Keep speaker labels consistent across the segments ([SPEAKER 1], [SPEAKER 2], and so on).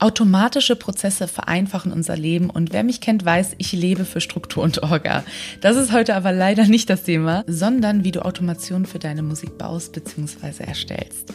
[SPEAKER 1] Automatische Prozesse vereinfachen unser Leben und wer mich kennt, weiß, ich lebe für Struktur und Orga. Das ist heute aber leider nicht das Thema, sondern wie du Automation für deine Musik baust bzw. erstellst.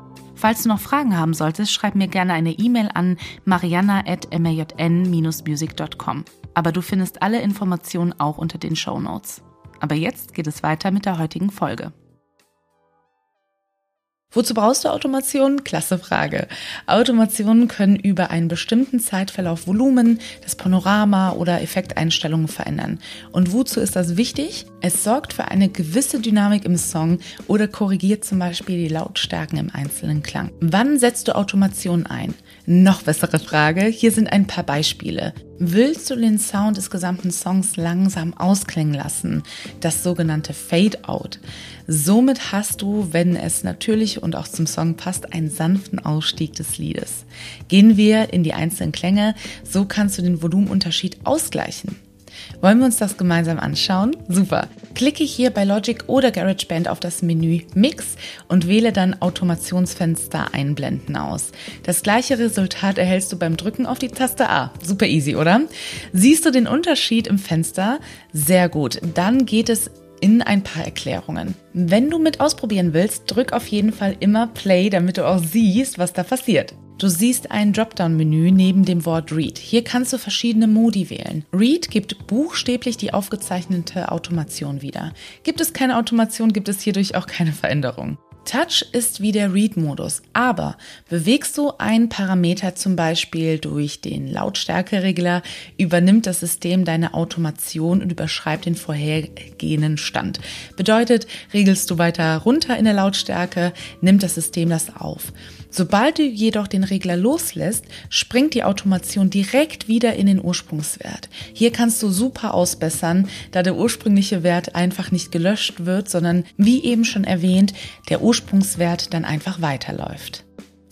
[SPEAKER 1] Falls du noch Fragen haben solltest, schreib mir gerne eine E-Mail an mariana.majn-music.com. Aber du findest alle Informationen auch unter den Show Notes. Aber jetzt geht es weiter mit der heutigen Folge. Wozu brauchst du Automation? Klasse Frage. Automationen können über einen bestimmten Zeitverlauf Volumen, das Panorama oder Effekteinstellungen verändern. Und wozu ist das wichtig? Es sorgt für eine gewisse Dynamik im Song oder korrigiert zum Beispiel die Lautstärken im einzelnen Klang. Wann setzt du Automation ein? Noch bessere Frage. Hier sind ein paar Beispiele. Willst du den Sound des gesamten Songs langsam ausklingen lassen? Das sogenannte Fade-out. Somit hast du, wenn es natürlich und auch zum Song passt, einen sanften Ausstieg des Liedes. Gehen wir in die einzelnen Klänge, so kannst du den Volumenunterschied ausgleichen. Wollen wir uns das gemeinsam anschauen? Super. Klicke hier bei Logic oder GarageBand auf das Menü Mix und wähle dann Automationsfenster einblenden aus. Das gleiche Resultat erhältst du beim Drücken auf die Taste A. Super easy, oder? Siehst du den Unterschied im Fenster? Sehr gut. Dann geht es in ein paar Erklärungen. Wenn du mit ausprobieren willst, drück auf jeden Fall immer Play, damit du auch siehst, was da passiert. Du siehst ein Dropdown-Menü neben dem Wort Read. Hier kannst du verschiedene Modi wählen. Read gibt buchstäblich die aufgezeichnete Automation wieder. Gibt es keine Automation, gibt es hierdurch auch keine Veränderung. Touch ist wie der Read-Modus, aber bewegst du einen Parameter zum Beispiel durch den Lautstärkeregler, übernimmt das System deine Automation und überschreibt den vorhergehenden Stand. Bedeutet, regelst du weiter runter in der Lautstärke, nimmt das System das auf. Sobald du jedoch den Regler loslässt, springt die Automation direkt wieder in den Ursprungswert. Hier kannst du super ausbessern, da der ursprüngliche Wert einfach nicht gelöscht wird, sondern wie eben schon erwähnt, der Ursprungswert dann einfach weiterläuft.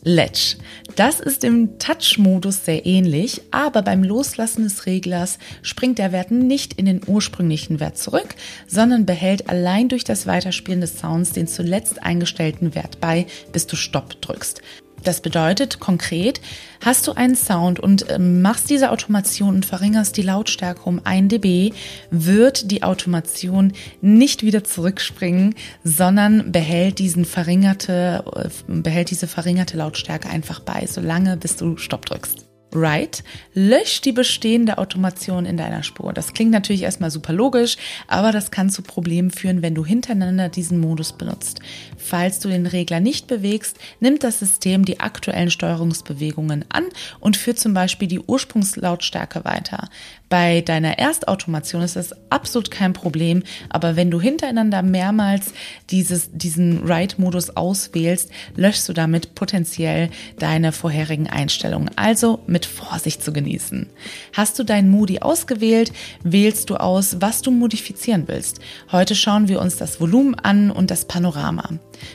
[SPEAKER 1] Ledge. Das ist im Touch-Modus sehr ähnlich, aber beim Loslassen des Reglers springt der Wert nicht in den ursprünglichen Wert zurück, sondern behält allein durch das Weiterspielen des Sounds den zuletzt eingestellten Wert bei, bis du Stopp drückst. Das bedeutet konkret, hast du einen Sound und ähm, machst diese Automation und verringerst die Lautstärke um 1 dB, wird die Automation nicht wieder zurückspringen, sondern behält diesen verringerte, äh, behält diese verringerte Lautstärke einfach bei, solange bis du Stopp drückst. Write löscht die bestehende Automation in deiner Spur. Das klingt natürlich erstmal super logisch, aber das kann zu Problemen führen, wenn du hintereinander diesen Modus benutzt. Falls du den Regler nicht bewegst, nimmt das System die aktuellen Steuerungsbewegungen an und führt zum Beispiel die Ursprungslautstärke weiter. Bei deiner Erstautomation ist das absolut kein Problem, aber wenn du hintereinander mehrmals dieses, diesen Write-Modus auswählst, löschst du damit potenziell deine vorherigen Einstellungen. Also mit Vorsicht zu genießen. Hast du deinen Moody ausgewählt, wählst du aus, was du modifizieren willst. Heute schauen wir uns das Volumen an und das Panorama.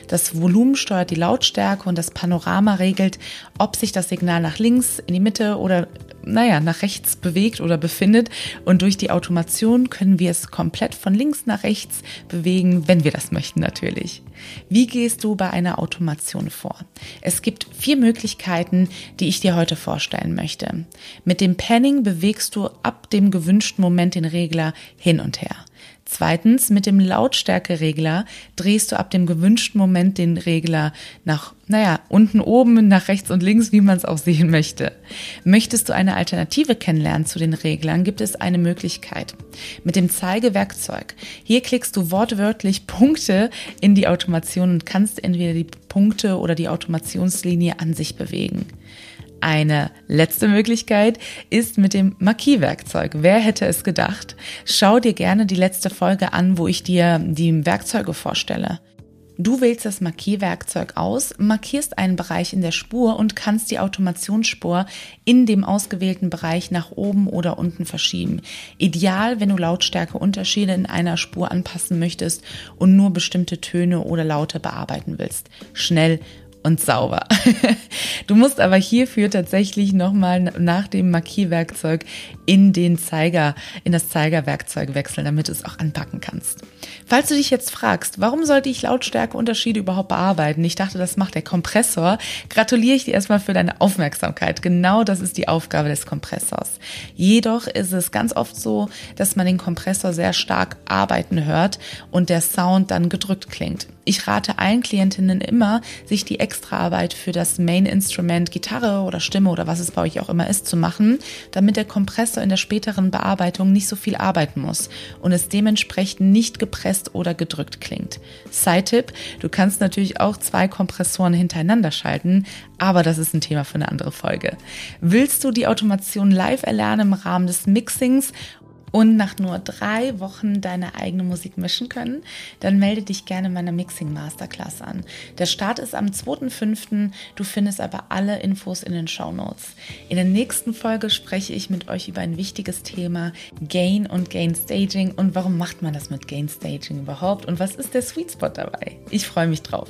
[SPEAKER 1] Das Volumen steuert die Lautstärke und das Panorama regelt, ob sich das Signal nach links, in die Mitte oder naja, nach rechts bewegt oder befindet. Und durch die Automation können wir es komplett von links nach rechts bewegen, wenn wir das möchten natürlich. Wie gehst du bei einer Automation vor? Es gibt vier Möglichkeiten, die ich dir heute vorstellen möchte. Mit dem Panning bewegst du ab dem gewünschten Moment den Regler hin und her. Zweitens, mit dem Lautstärkeregler drehst du ab dem gewünschten Moment den Regler nach, naja, unten oben, nach rechts und links, wie man es auch sehen möchte. Möchtest du eine Alternative kennenlernen zu den Reglern, gibt es eine Möglichkeit. Mit dem Zeigewerkzeug. Hier klickst du wortwörtlich Punkte in die Automation und kannst entweder die Punkte oder die Automationslinie an sich bewegen. Eine letzte Möglichkeit ist mit dem Marquis-Werkzeug. Wer hätte es gedacht? Schau dir gerne die letzte Folge an, wo ich dir die Werkzeuge vorstelle. Du wählst das Markierwerkzeug aus, markierst einen Bereich in der Spur und kannst die Automationsspur in dem ausgewählten Bereich nach oben oder unten verschieben. Ideal, wenn du Lautstärkeunterschiede in einer Spur anpassen möchtest und nur bestimmte Töne oder Laute bearbeiten willst. Schnell und sauber. Du musst aber hierfür tatsächlich nochmal nach dem Markierwerkzeug in den Zeiger, in das Zeigerwerkzeug wechseln, damit du es auch anpacken kannst. Falls du dich jetzt fragst, warum sollte ich Lautstärkeunterschiede überhaupt bearbeiten? Ich dachte, das macht der Kompressor. Gratuliere ich dir erstmal für deine Aufmerksamkeit. Genau das ist die Aufgabe des Kompressors. Jedoch ist es ganz oft so, dass man den Kompressor sehr stark arbeiten hört und der Sound dann gedrückt klingt. Ich rate allen Klientinnen immer, sich die Extraarbeit für das Main Instrument, Gitarre oder Stimme oder was es bei euch auch immer ist, zu machen, damit der Kompressor in der späteren Bearbeitung nicht so viel arbeiten muss und es dementsprechend nicht gepresst oder gedrückt klingt. Side-Tipp, du kannst natürlich auch zwei Kompressoren hintereinander schalten, aber das ist ein Thema für eine andere Folge. Willst du die Automation live erlernen im Rahmen des Mixings und nach nur drei Wochen deine eigene Musik mischen können, dann melde dich gerne in meiner Mixing Masterclass an. Der Start ist am 2.5. Du findest aber alle Infos in den Show Notes. In der nächsten Folge spreche ich mit euch über ein wichtiges Thema Gain und Gain Staging und warum macht man das mit Gain Staging überhaupt und was ist der Sweet Spot dabei? Ich freue mich drauf.